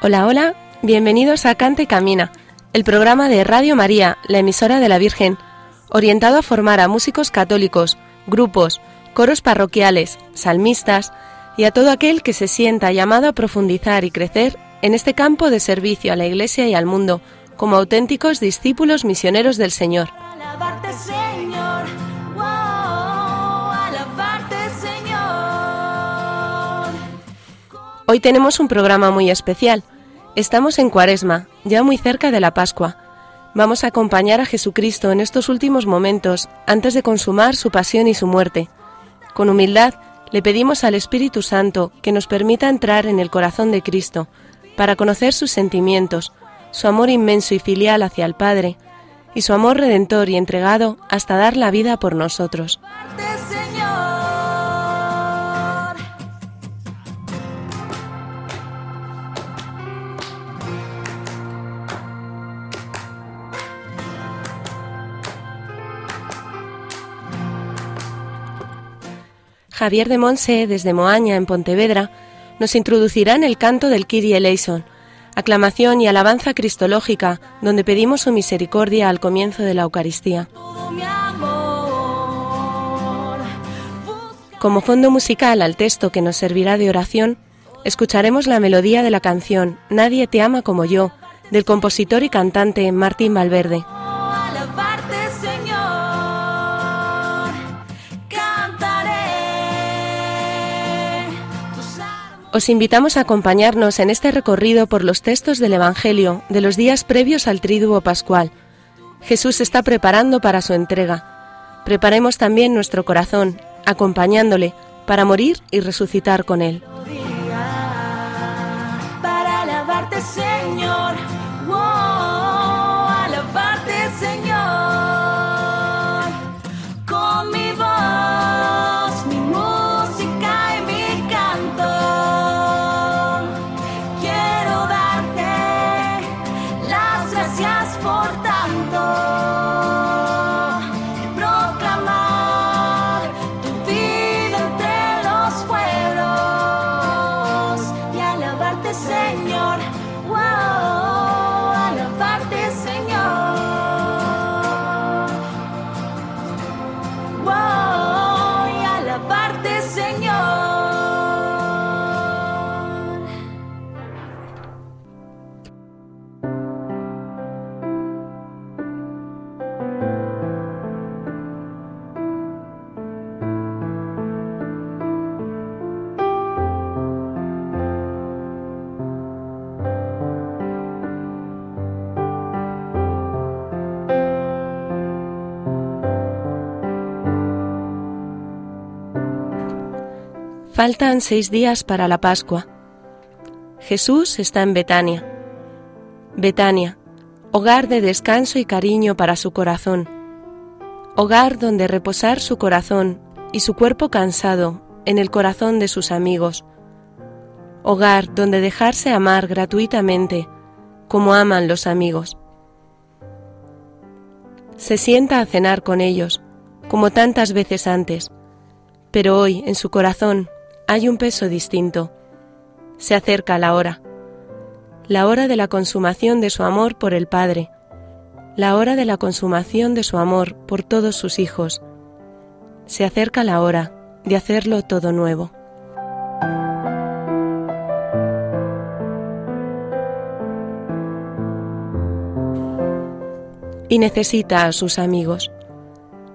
Hola, hola, bienvenidos a Cante y Camina, el programa de Radio María, la emisora de la Virgen, orientado a formar a músicos católicos, grupos, coros parroquiales, salmistas y a todo aquel que se sienta llamado a profundizar y crecer en este campo de servicio a la Iglesia y al mundo, como auténticos discípulos misioneros del Señor. Hoy tenemos un programa muy especial. Estamos en Cuaresma, ya muy cerca de la Pascua. Vamos a acompañar a Jesucristo en estos últimos momentos antes de consumar su pasión y su muerte. Con humildad le pedimos al Espíritu Santo que nos permita entrar en el corazón de Cristo para conocer sus sentimientos, su amor inmenso y filial hacia el Padre, y su amor redentor y entregado hasta dar la vida por nosotros. Javier de Monse, desde Moaña, en Pontevedra, nos introducirá en el canto del Kyrie eleison, aclamación y alabanza cristológica, donde pedimos su misericordia al comienzo de la Eucaristía. Como fondo musical al texto que nos servirá de oración, escucharemos la melodía de la canción Nadie te ama como yo, del compositor y cantante Martín Valverde. Os invitamos a acompañarnos en este recorrido por los textos del Evangelio de los días previos al Tríduo Pascual. Jesús se está preparando para su entrega. Preparemos también nuestro corazón, acompañándole, para morir y resucitar con él. Faltan seis días para la Pascua. Jesús está en Betania. Betania, hogar de descanso y cariño para su corazón. Hogar donde reposar su corazón y su cuerpo cansado en el corazón de sus amigos. Hogar donde dejarse amar gratuitamente, como aman los amigos. Se sienta a cenar con ellos, como tantas veces antes, pero hoy en su corazón hay un peso distinto. Se acerca la hora, la hora de la consumación de su amor por el Padre, la hora de la consumación de su amor por todos sus hijos. Se acerca la hora de hacerlo todo nuevo. Y necesita a sus amigos.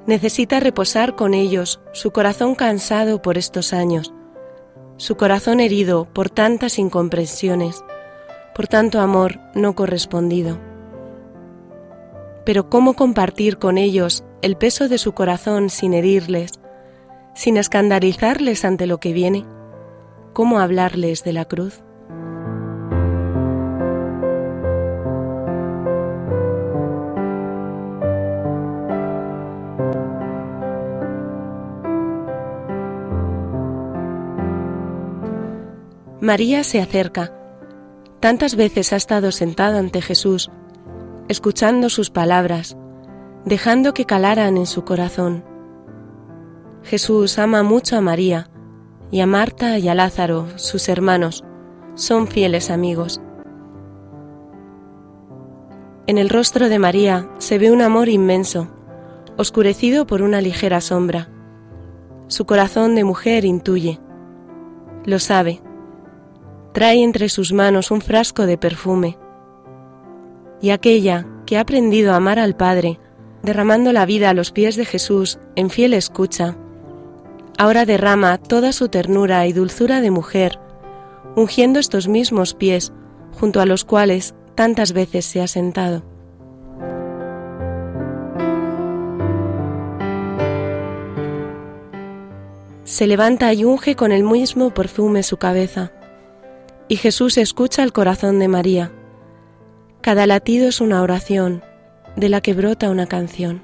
Necesita reposar con ellos su corazón cansado por estos años, su corazón herido por tantas incomprensiones, por tanto amor no correspondido. Pero ¿cómo compartir con ellos el peso de su corazón sin herirles, sin escandalizarles ante lo que viene? cómo hablarles de la cruz. María se acerca. Tantas veces ha estado sentada ante Jesús, escuchando sus palabras, dejando que calaran en su corazón. Jesús ama mucho a María, y a Marta y a Lázaro, sus hermanos, son fieles amigos. En el rostro de María se ve un amor inmenso, oscurecido por una ligera sombra. Su corazón de mujer intuye, lo sabe, trae entre sus manos un frasco de perfume. Y aquella que ha aprendido a amar al Padre, derramando la vida a los pies de Jesús en fiel escucha, ahora derrama toda su ternura y dulzura de mujer, ungiendo estos mismos pies junto a los cuales tantas veces se ha sentado. Se levanta y unge con el mismo perfume su cabeza y Jesús escucha el corazón de María. Cada latido es una oración de la que brota una canción.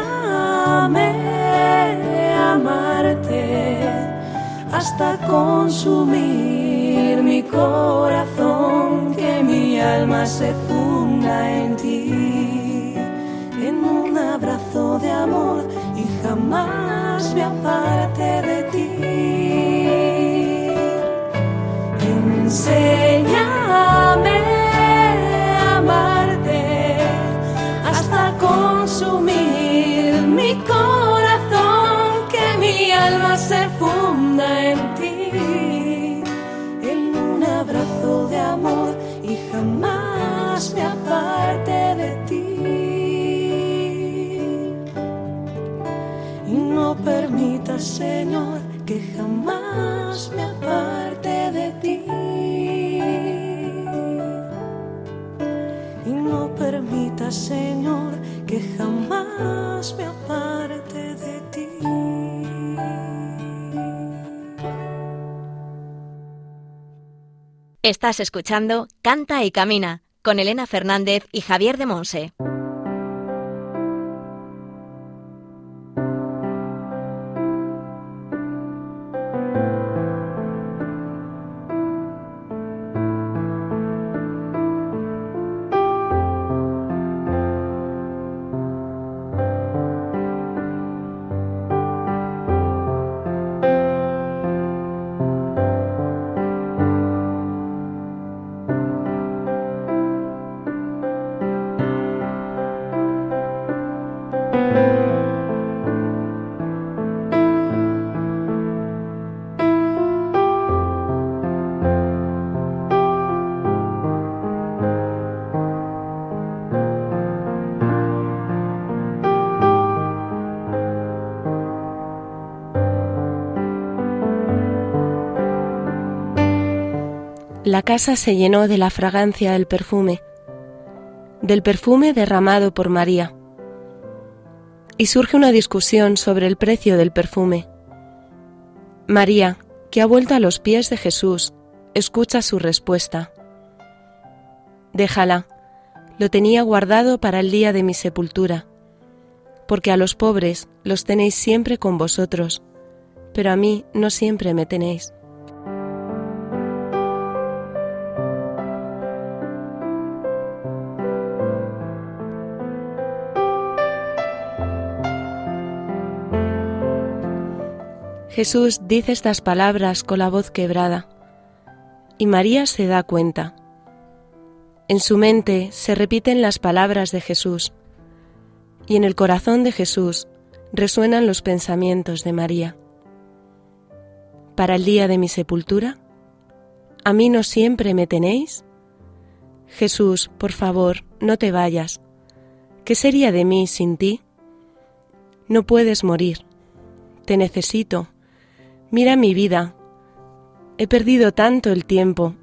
hasta consumir mi corazón, que mi alma se funda en ti, en un abrazo de amor y jamás me aparte de ti. Enséñame Señor, que jamás me aparte de ti. Y no permitas, Señor, que jamás me aparte de ti. Estás escuchando Canta y Camina con Elena Fernández y Javier de Monse. Casa se llenó de la fragancia del perfume, del perfume derramado por María. Y surge una discusión sobre el precio del perfume. María, que ha vuelto a los pies de Jesús, escucha su respuesta. Déjala, lo tenía guardado para el día de mi sepultura, porque a los pobres los tenéis siempre con vosotros, pero a mí no siempre me tenéis. Jesús dice estas palabras con la voz quebrada, y María se da cuenta. En su mente se repiten las palabras de Jesús, y en el corazón de Jesús resuenan los pensamientos de María. Para el día de mi sepultura, ¿a mí no siempre me tenéis? Jesús, por favor, no te vayas. ¿Qué sería de mí sin ti? No puedes morir. Te necesito Mira mi vida. He perdido tanto el tiempo.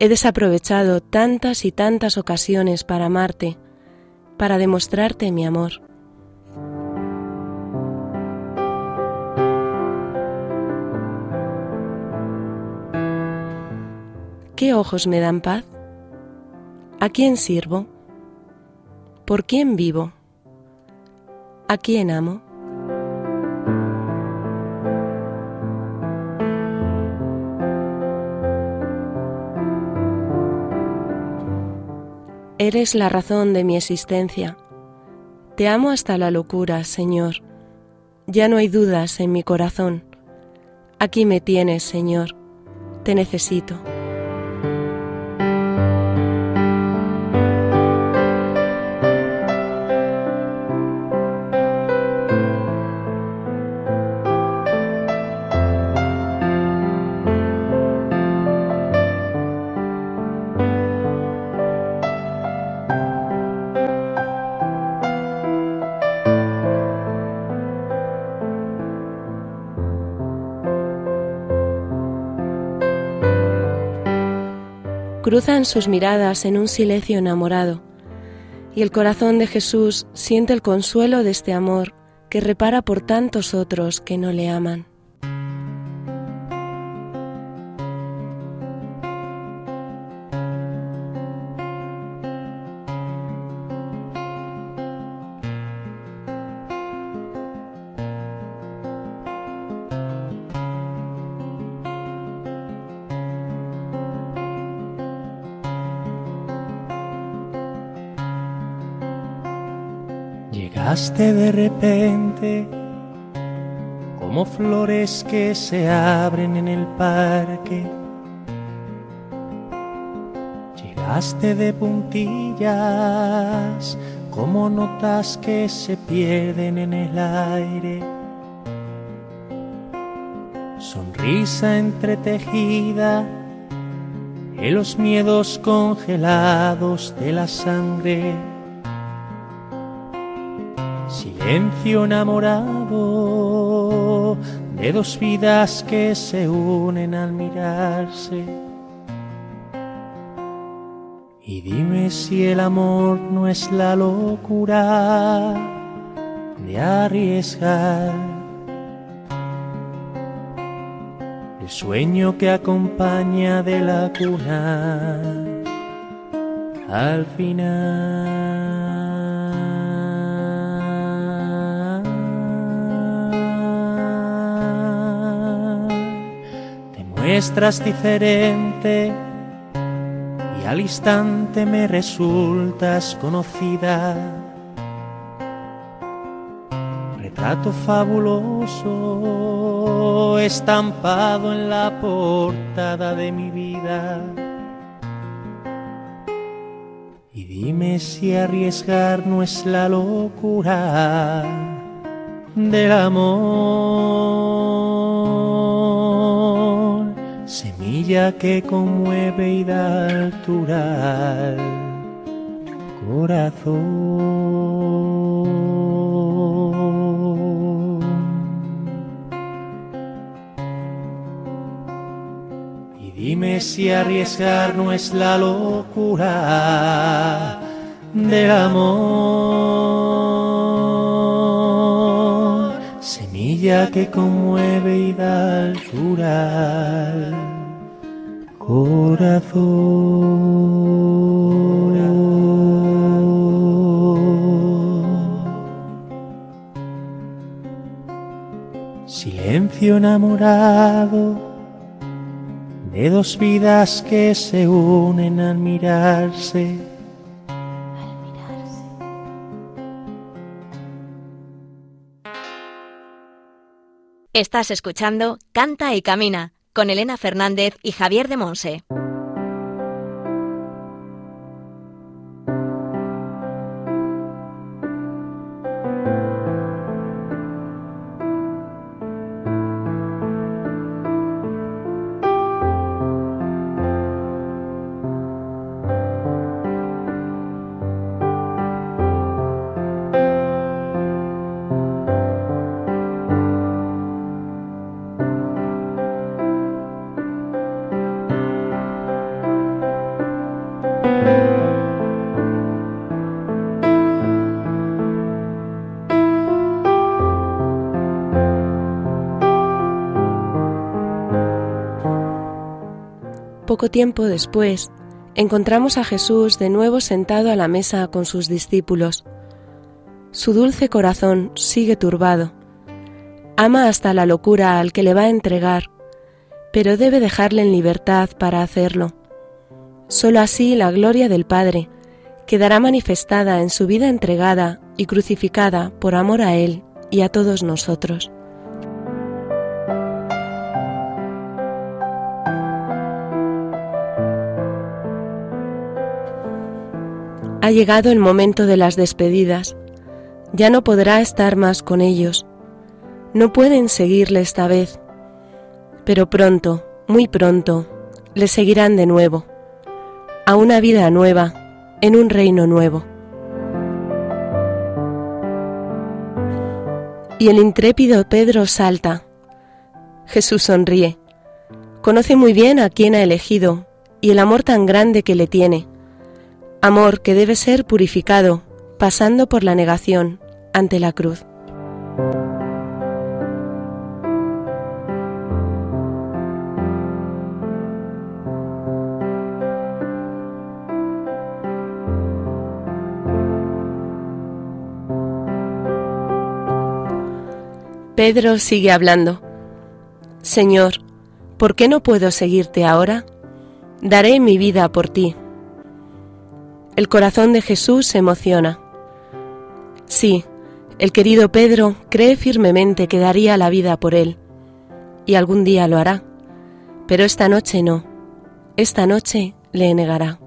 He desaprovechado tantas y tantas ocasiones para amarte, para demostrarte mi amor. ¿Qué ojos me dan paz? ¿A quién sirvo? ¿Por quién vivo? ¿A quién amo? Eres la razón de mi existencia. Te amo hasta la locura, Señor. Ya no hay dudas en mi corazón. Aquí me tienes, Señor. Te necesito. Cruzan sus miradas en un silencio enamorado, y el corazón de Jesús siente el consuelo de este amor que repara por tantos otros que no le aman. De repente como flores que se abren en el parque. Llegaste de puntillas como notas que se pierden en el aire. Sonrisa entretejida en los miedos congelados de la sangre silencio enamorado de dos vidas que se unen al mirarse. Y dime si el amor no es la locura de arriesgar el sueño que acompaña de la cuna al final. Muestras diferente y al instante me resultas conocida. Retrato fabuloso estampado en la portada de mi vida. Y dime si arriesgar no es la locura del amor semilla que conmueve y da altura al corazón. Y dime y arriesgar no es la locura del amor. Semilla que conmueve y da altura al corazón. Silencio enamorado de dos vidas que se unen al mirarse. Estás escuchando Canta y Camina con Elena Fernández y Javier de Monse. Poco tiempo después, encontramos a Jesús de nuevo sentado a la mesa con sus discípulos. Su dulce corazón sigue turbado. Ama hasta la locura al que le va a entregar, pero debe dejarle en libertad para hacerlo. Solo así la gloria del Padre quedará manifestada en su vida entregada y crucificada por amor a Él y a todos nosotros. Ha llegado el momento de las despedidas. Ya no podrá estar más con ellos. No pueden seguirle esta vez. Pero pronto, muy pronto, le seguirán de nuevo. A una vida nueva, en un reino nuevo. Y el intrépido Pedro salta. Jesús sonríe. Conoce muy bien a quién ha elegido y el amor tan grande que le tiene amor que debe ser purificado, pasando por la negación ante la cruz. Pedro sigue hablando. Señor, ¿por qué no puedo seguirte ahora? Daré mi vida por ti. El corazón de Jesús se emociona. Sí, el querido Pedro cree firmemente que daría la vida por él, y algún día lo hará, pero esta noche no, esta noche le negará.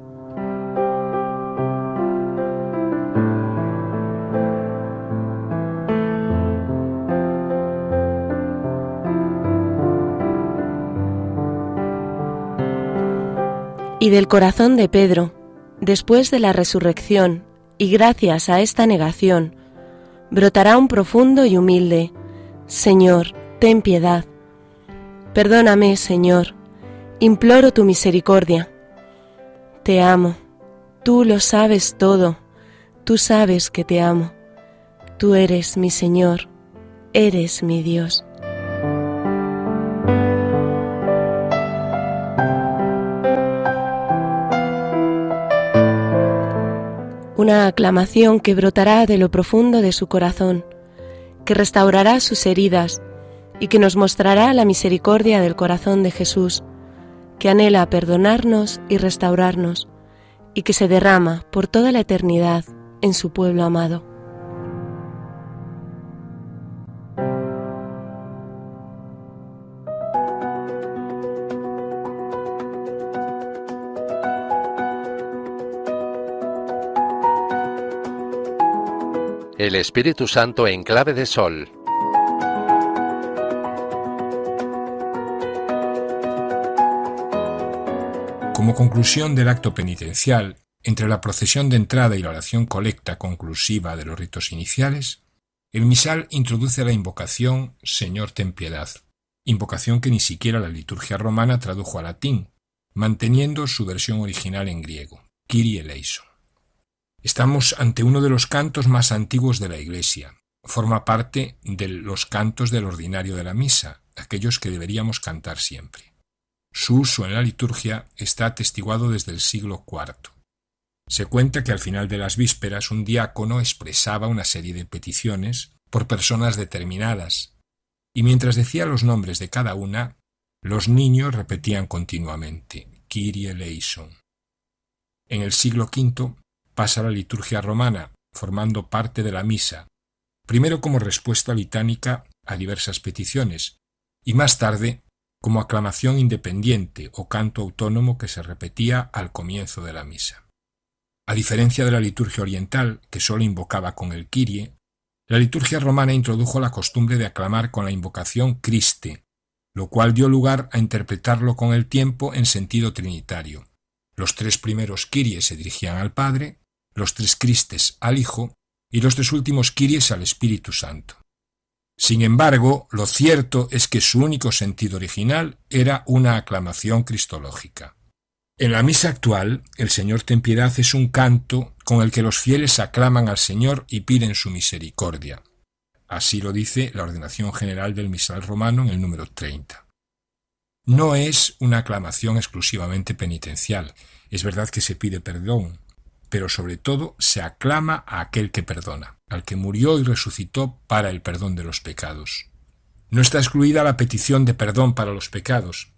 Y del corazón de Pedro, Después de la resurrección, y gracias a esta negación, brotará un profundo y humilde, Señor, ten piedad. Perdóname, Señor, imploro tu misericordia. Te amo, tú lo sabes todo, tú sabes que te amo. Tú eres mi Señor, eres mi Dios. Una aclamación que brotará de lo profundo de su corazón, que restaurará sus heridas y que nos mostrará la misericordia del corazón de Jesús, que anhela perdonarnos y restaurarnos, y que se derrama por toda la eternidad en su pueblo amado. El Espíritu Santo en clave de sol. Como conclusión del acto penitencial, entre la procesión de entrada y la oración colecta conclusiva de los ritos iniciales, el misal introduce la invocación Señor ten piedad, invocación que ni siquiera la liturgia romana tradujo al latín, manteniendo su versión original en griego, Kyrie eleison. Estamos ante uno de los cantos más antiguos de la Iglesia. Forma parte de los cantos del ordinario de la misa, aquellos que deberíamos cantar siempre. Su uso en la liturgia está atestiguado desde el siglo IV. Se cuenta que al final de las vísperas un diácono expresaba una serie de peticiones por personas determinadas, y mientras decía los nombres de cada una, los niños repetían continuamente Kyrie eleison. En el siglo V pasa la liturgia romana, formando parte de la misa, primero como respuesta litánica a diversas peticiones, y más tarde como aclamación independiente o canto autónomo que se repetía al comienzo de la misa. A diferencia de la liturgia oriental, que sólo invocaba con el Kyrie, la liturgia romana introdujo la costumbre de aclamar con la invocación Christe, lo cual dio lugar a interpretarlo con el tiempo en sentido trinitario. Los tres primeros Kyries se dirigían al Padre, los tres Cristes al Hijo y los tres últimos Kyries al Espíritu Santo. Sin embargo, lo cierto es que su único sentido original era una aclamación cristológica. En la misa actual, el Señor ten piedad es un canto con el que los fieles aclaman al Señor y piden su misericordia. Así lo dice la ordenación general del misal romano en el número 30. No es una aclamación exclusivamente penitencial. Es verdad que se pide perdón, pero sobre todo se aclama a aquel que perdona, al que murió y resucitó para el perdón de los pecados. No está excluida la petición de perdón para los pecados,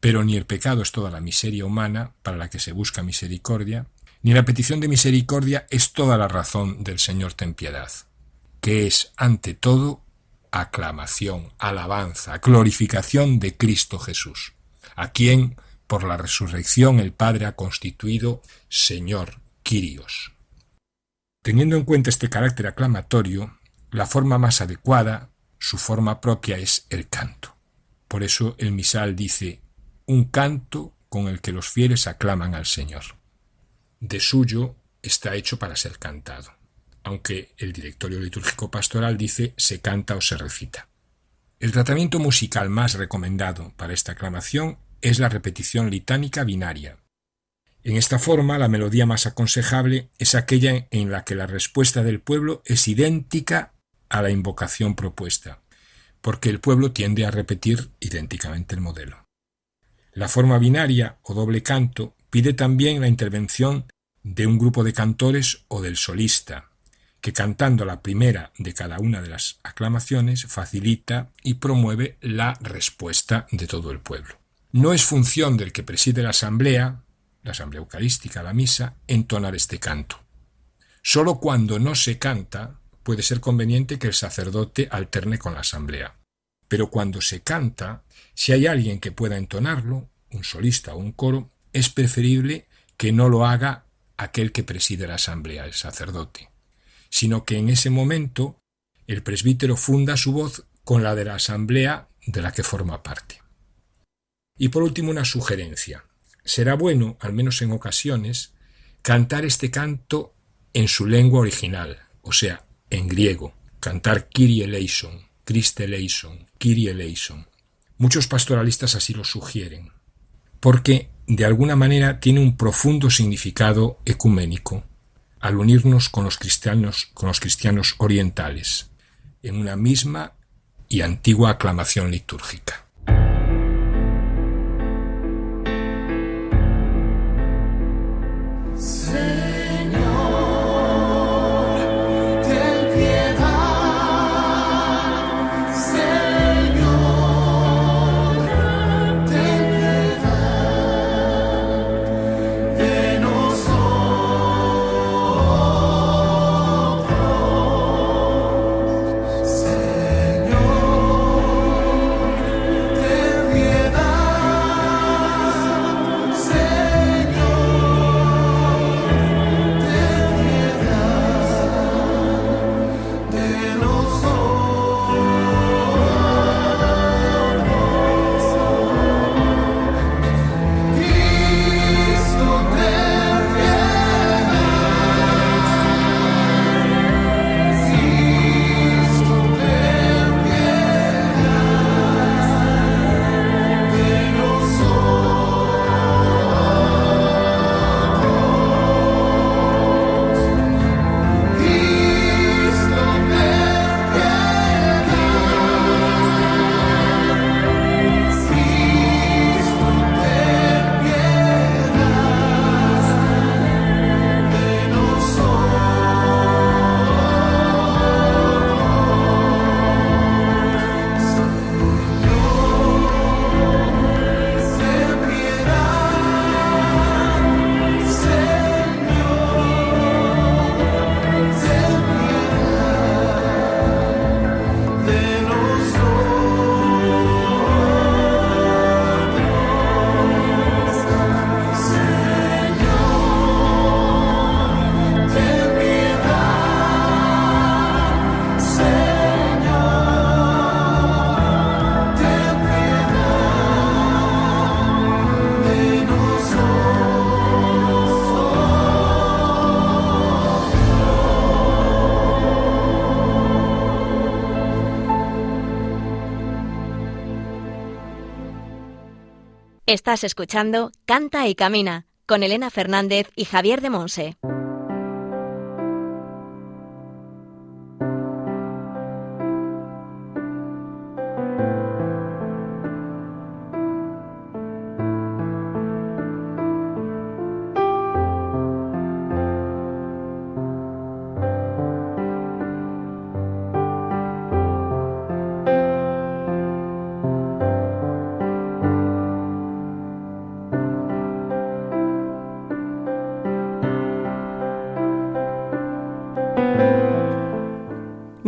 pero ni el pecado es toda la miseria humana para la que se busca misericordia, ni la petición de misericordia es toda la razón del Señor ten piedad, que es ante todo aclamación, alabanza, glorificación de Cristo Jesús, a quien por la resurrección el Padre ha constituido Señor, Teniendo en cuenta este carácter aclamatorio, la forma más adecuada, su forma propia es el canto. Por eso el misal dice un canto con el que los fieles aclaman al Señor. De suyo está hecho para ser cantado, aunque el directorio litúrgico pastoral dice se canta o se recita. El tratamiento musical más recomendado para esta aclamación es la repetición litánica binaria. En esta forma, la melodía más aconsejable es aquella en la que la respuesta del pueblo es idéntica a la invocación propuesta, porque el pueblo tiende a repetir idénticamente el modelo. La forma binaria o doble canto pide también la intervención de un grupo de cantores o del solista, que cantando la primera de cada una de las aclamaciones facilita y promueve la respuesta de todo el pueblo. No es función del que preside la asamblea, la asamblea eucarística, la misa, entonar este canto. Sólo cuando no se canta puede ser conveniente que el sacerdote alterne con la asamblea. Pero cuando se canta, si hay alguien que pueda entonarlo, un solista o un coro, es preferible que no lo haga aquel que preside la asamblea, el sacerdote, sino que en ese momento el presbítero funda su voz con la de la asamblea de la que forma parte. Y por último una sugerencia. Será bueno, al menos en ocasiones, cantar este canto en su lengua original, o sea, en griego, cantar Kyrie eleison, Christe eleison, Kyrie eleison. Muchos pastoralistas así lo sugieren, porque de alguna manera tiene un profundo significado ecuménico al unirnos con los cristianos, con los cristianos orientales en una misma y antigua aclamación litúrgica. Estás escuchando Canta y Camina con Elena Fernández y Javier de Monse.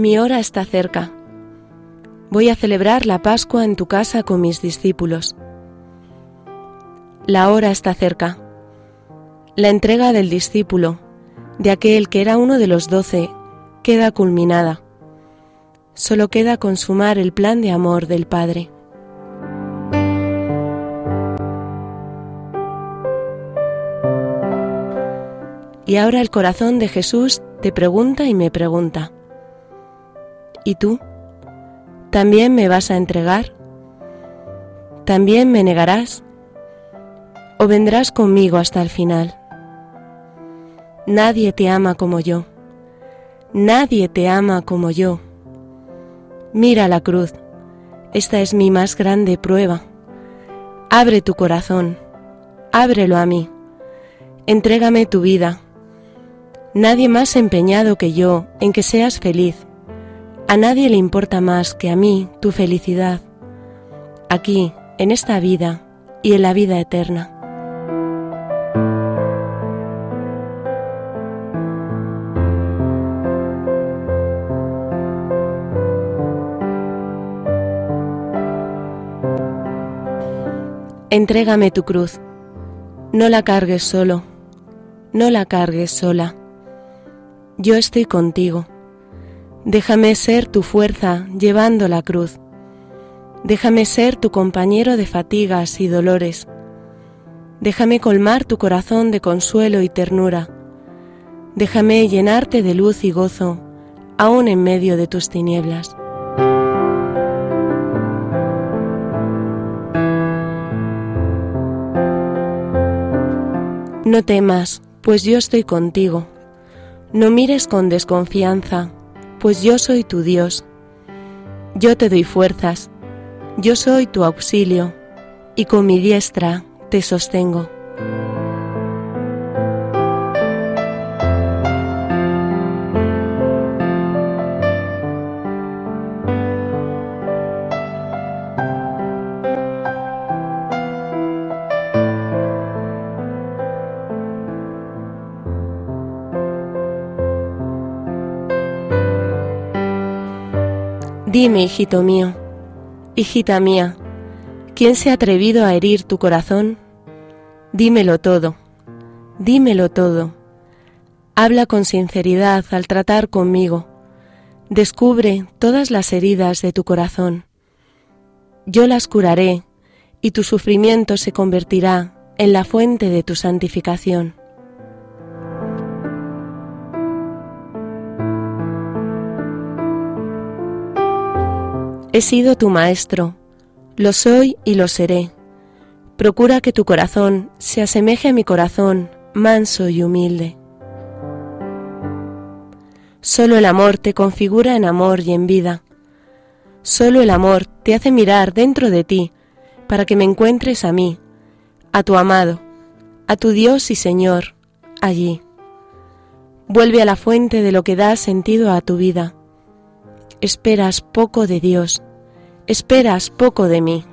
Mi hora está cerca. Voy a celebrar la Pascua en tu casa con mis discípulos. La hora está cerca. La entrega del discípulo, de aquel que era uno de los doce, queda culminada. Solo queda consumar el plan de amor del Padre. Y ahora el corazón de Jesús te pregunta y me pregunta. ¿Y tú? ¿También me vas a entregar? ¿También me negarás? ¿O vendrás conmigo hasta el final? Nadie te ama como yo. Nadie te ama como yo. Mira la cruz. Esta es mi más grande prueba. Abre tu corazón. Ábrelo a mí. Entrégame tu vida. Nadie más empeñado que yo en que seas feliz a nadie le importa más que a mí tu felicidad, aquí, en esta vida y en la vida eterna. Entrégame tu cruz, no la cargues solo, no la cargues sola. Yo estoy contigo Déjame ser tu fuerza llevando la cruz. Déjame ser tu compañero de fatigas y dolores. Déjame colmar tu corazón de consuelo y ternura. Déjame llenarte de luz y gozo, aun en medio de tus tinieblas. No temas, pues yo estoy contigo. No mires con desconfianza, pues yo soy tu Dios. Yo te doy fuerzas, yo soy tu auxilio, y con mi diestra te sostengo. Dime, hijito mío, hijita mía, ¿quién se ha atrevido a herir tu corazón? Dímelo todo, dímelo todo. Habla con sinceridad al tratar conmigo. Descubre todas las heridas de tu corazón. Yo las curaré y tu sufrimiento se convertirá en la fuente de tu santificación. He sido tu maestro, lo soy y lo seré. Procura que tu corazón se asemeje a mi corazón, manso y humilde. Solo el amor te configura en amor y en vida. Solo el amor te hace mirar dentro de ti para que me encuentres a mí, a tu amado, a tu Dios y Señor, allí. Vuelve a la fuente de lo que da sentido a tu vida. Esperas poco de Dios esperas poco de mí.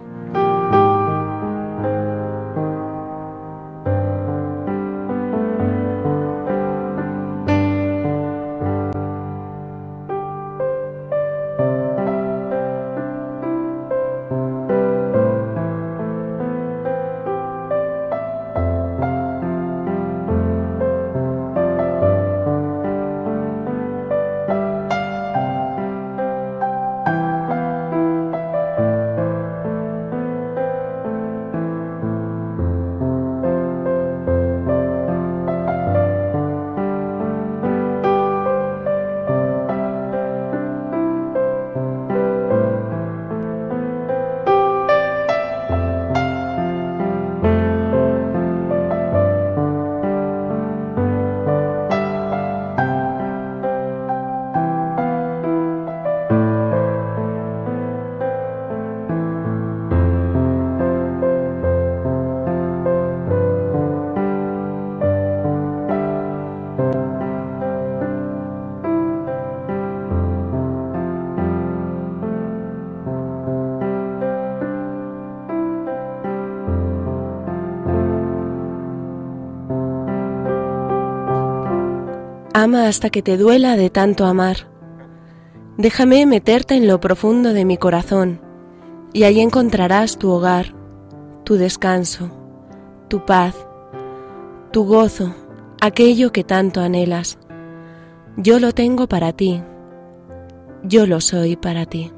Ama hasta que te duela de tanto amar. Déjame meterte en lo profundo de mi corazón, y ahí encontrarás tu hogar, tu descanso, tu paz, tu gozo, aquello que tanto anhelas. Yo lo tengo para ti, yo lo soy para ti.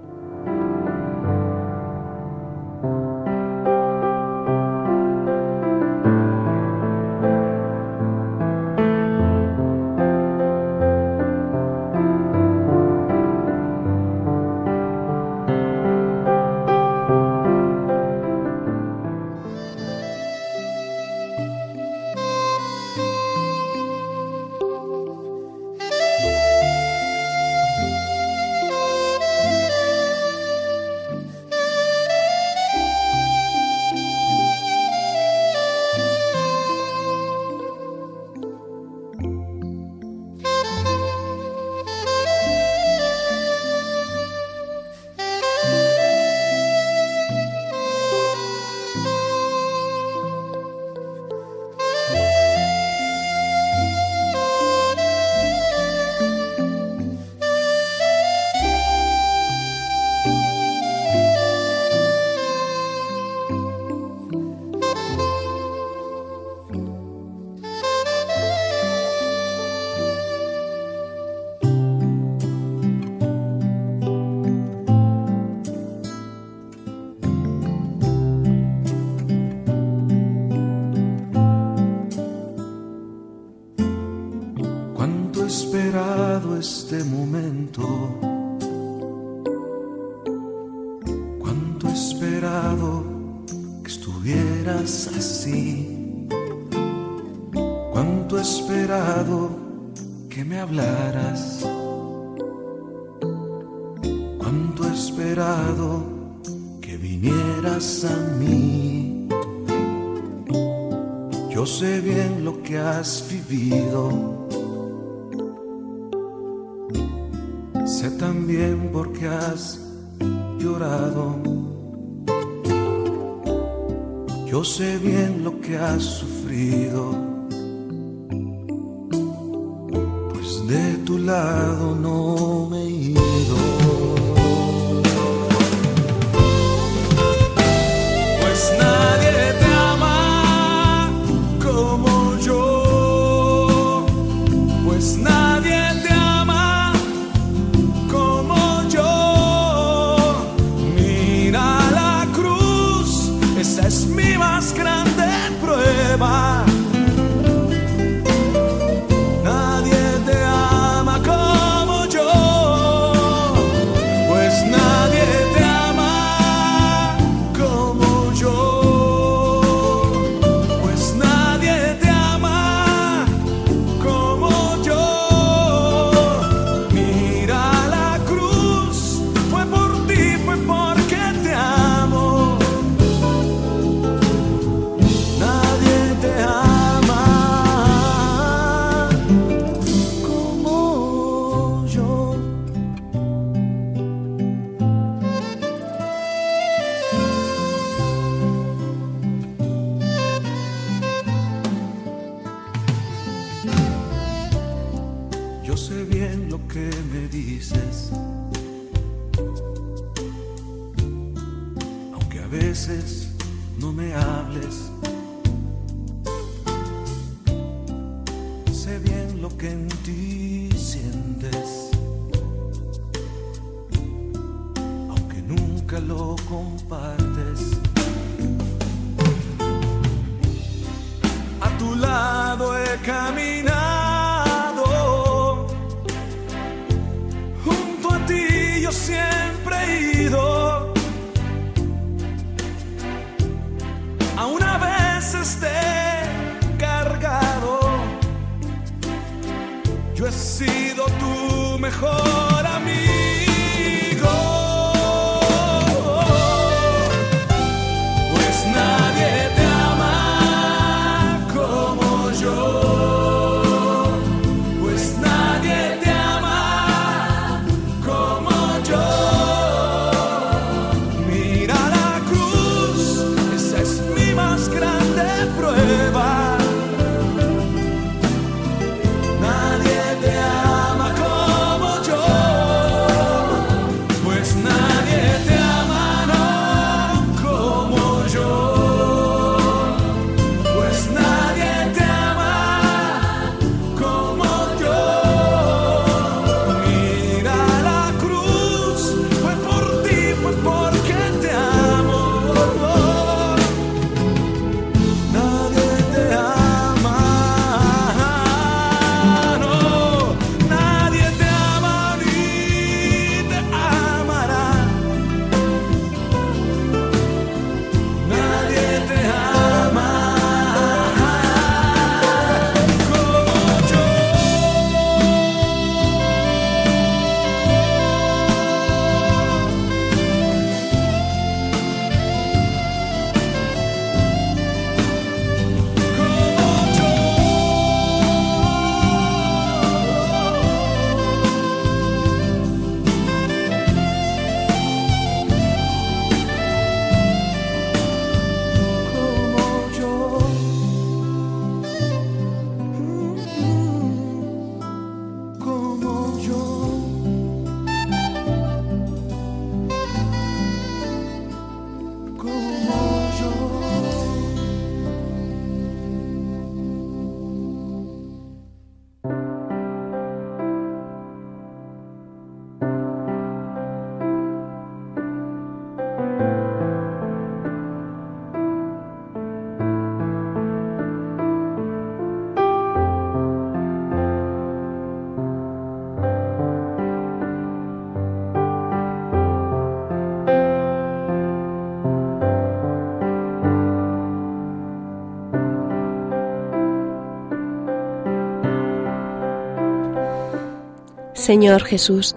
Señor Jesús,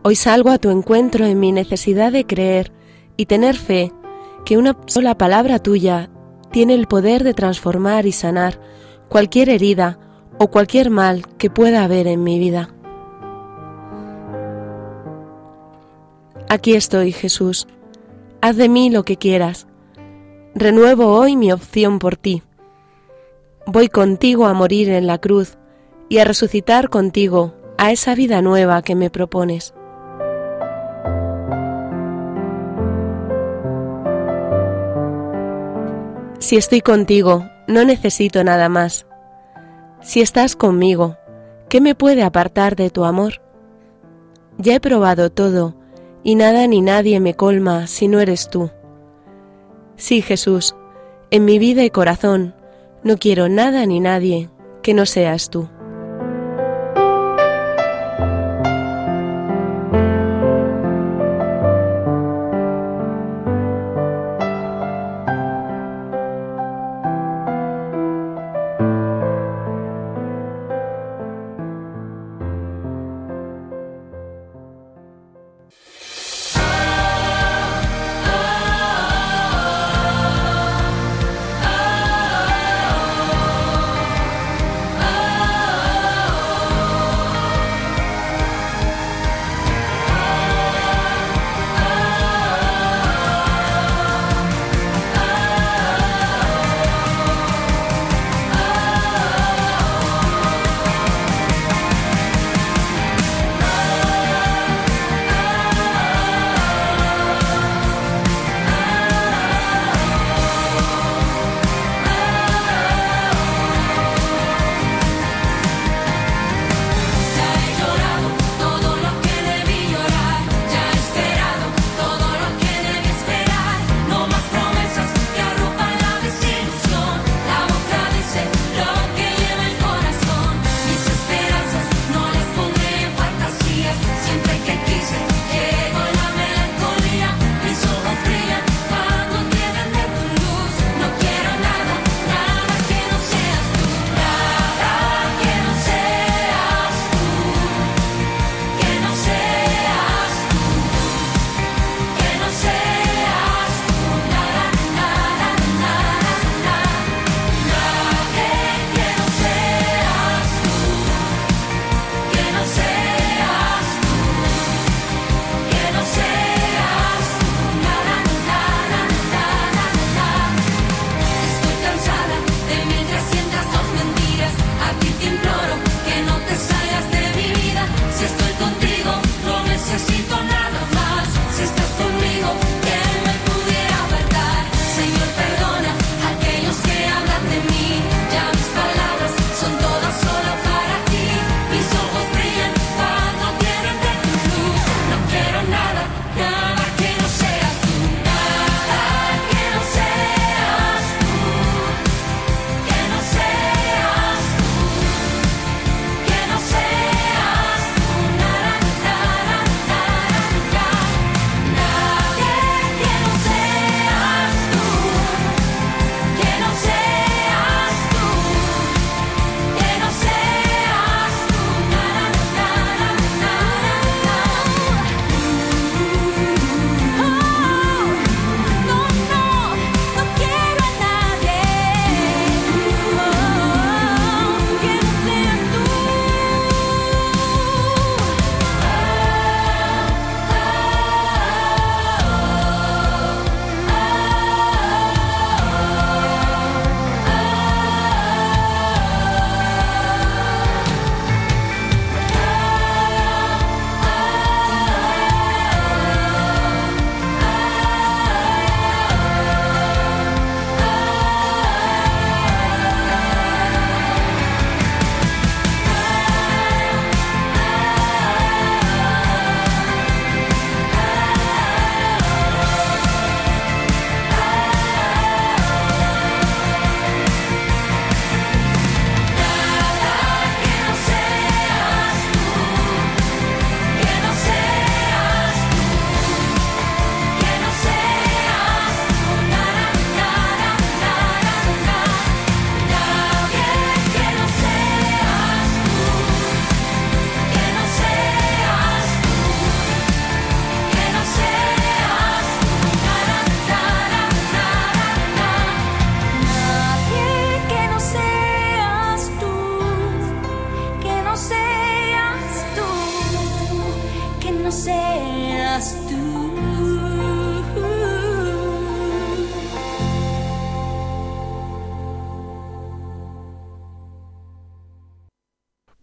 hoy salgo a tu encuentro en mi necesidad de creer y tener fe que una sola palabra tuya tiene el poder de transformar y sanar cualquier herida o cualquier mal que pueda haber en mi vida. Aquí estoy, Jesús. Haz de mí lo que quieras. Renuevo hoy mi opción por ti. Voy contigo a morir en la cruz y a resucitar contigo a esa vida nueva que me propones. Si estoy contigo, no necesito nada más. Si estás conmigo, ¿qué me puede apartar de tu amor? Ya he probado todo, y nada ni nadie me colma si no eres tú. Sí, Jesús, en mi vida y corazón no quiero nada ni nadie que no seas tú.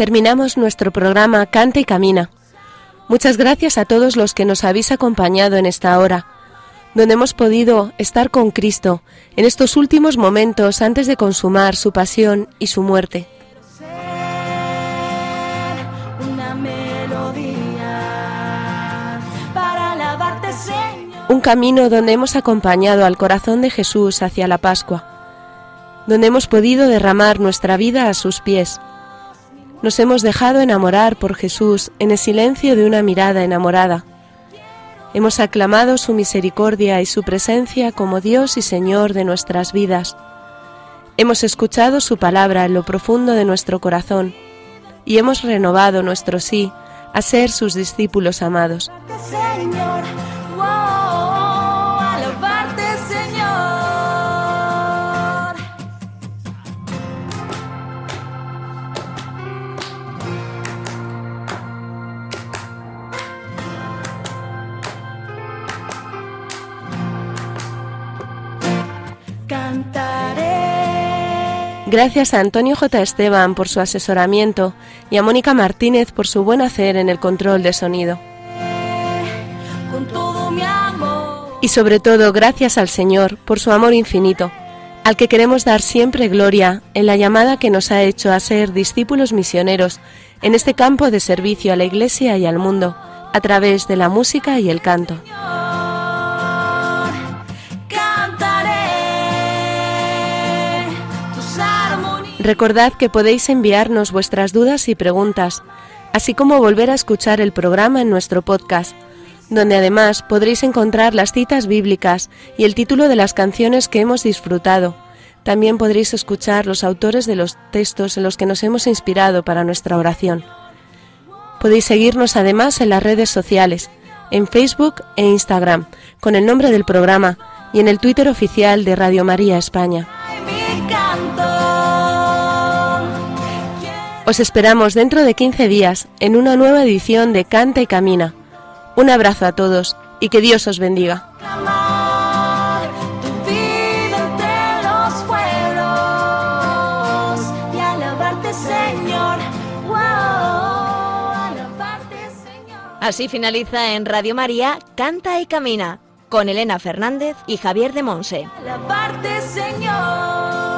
Terminamos nuestro programa Canta y Camina. Muchas gracias a todos los que nos habéis acompañado en esta hora, donde hemos podido estar con Cristo en estos últimos momentos antes de consumar su pasión y su muerte. un camino donde hemos acompañado al corazón de Jesús hacia la Pascua, donde hemos podido derramar nuestra vida a sus pies. Nos hemos dejado enamorar por Jesús en el silencio de una mirada enamorada. Hemos aclamado su misericordia y su presencia como Dios y Señor de nuestras vidas. Hemos escuchado su palabra en lo profundo de nuestro corazón y hemos renovado nuestro sí a ser sus discípulos amados. Gracias a Antonio J. Esteban por su asesoramiento y a Mónica Martínez por su buen hacer en el control de sonido. Y sobre todo gracias al Señor por su amor infinito, al que queremos dar siempre gloria en la llamada que nos ha hecho a ser discípulos misioneros en este campo de servicio a la Iglesia y al mundo, a través de la música y el canto. Recordad que podéis enviarnos vuestras dudas y preguntas, así como volver a escuchar el programa en nuestro podcast, donde además podréis encontrar las citas bíblicas y el título de las canciones que hemos disfrutado. También podréis escuchar los autores de los textos en los que nos hemos inspirado para nuestra oración. Podéis seguirnos además en las redes sociales, en Facebook e Instagram, con el nombre del programa y en el Twitter oficial de Radio María España. Os esperamos dentro de 15 días en una nueva edición de Canta y Camina. Un abrazo a todos y que Dios os bendiga. Así finaliza en Radio María Canta y Camina con Elena Fernández y Javier de Monse. Señor.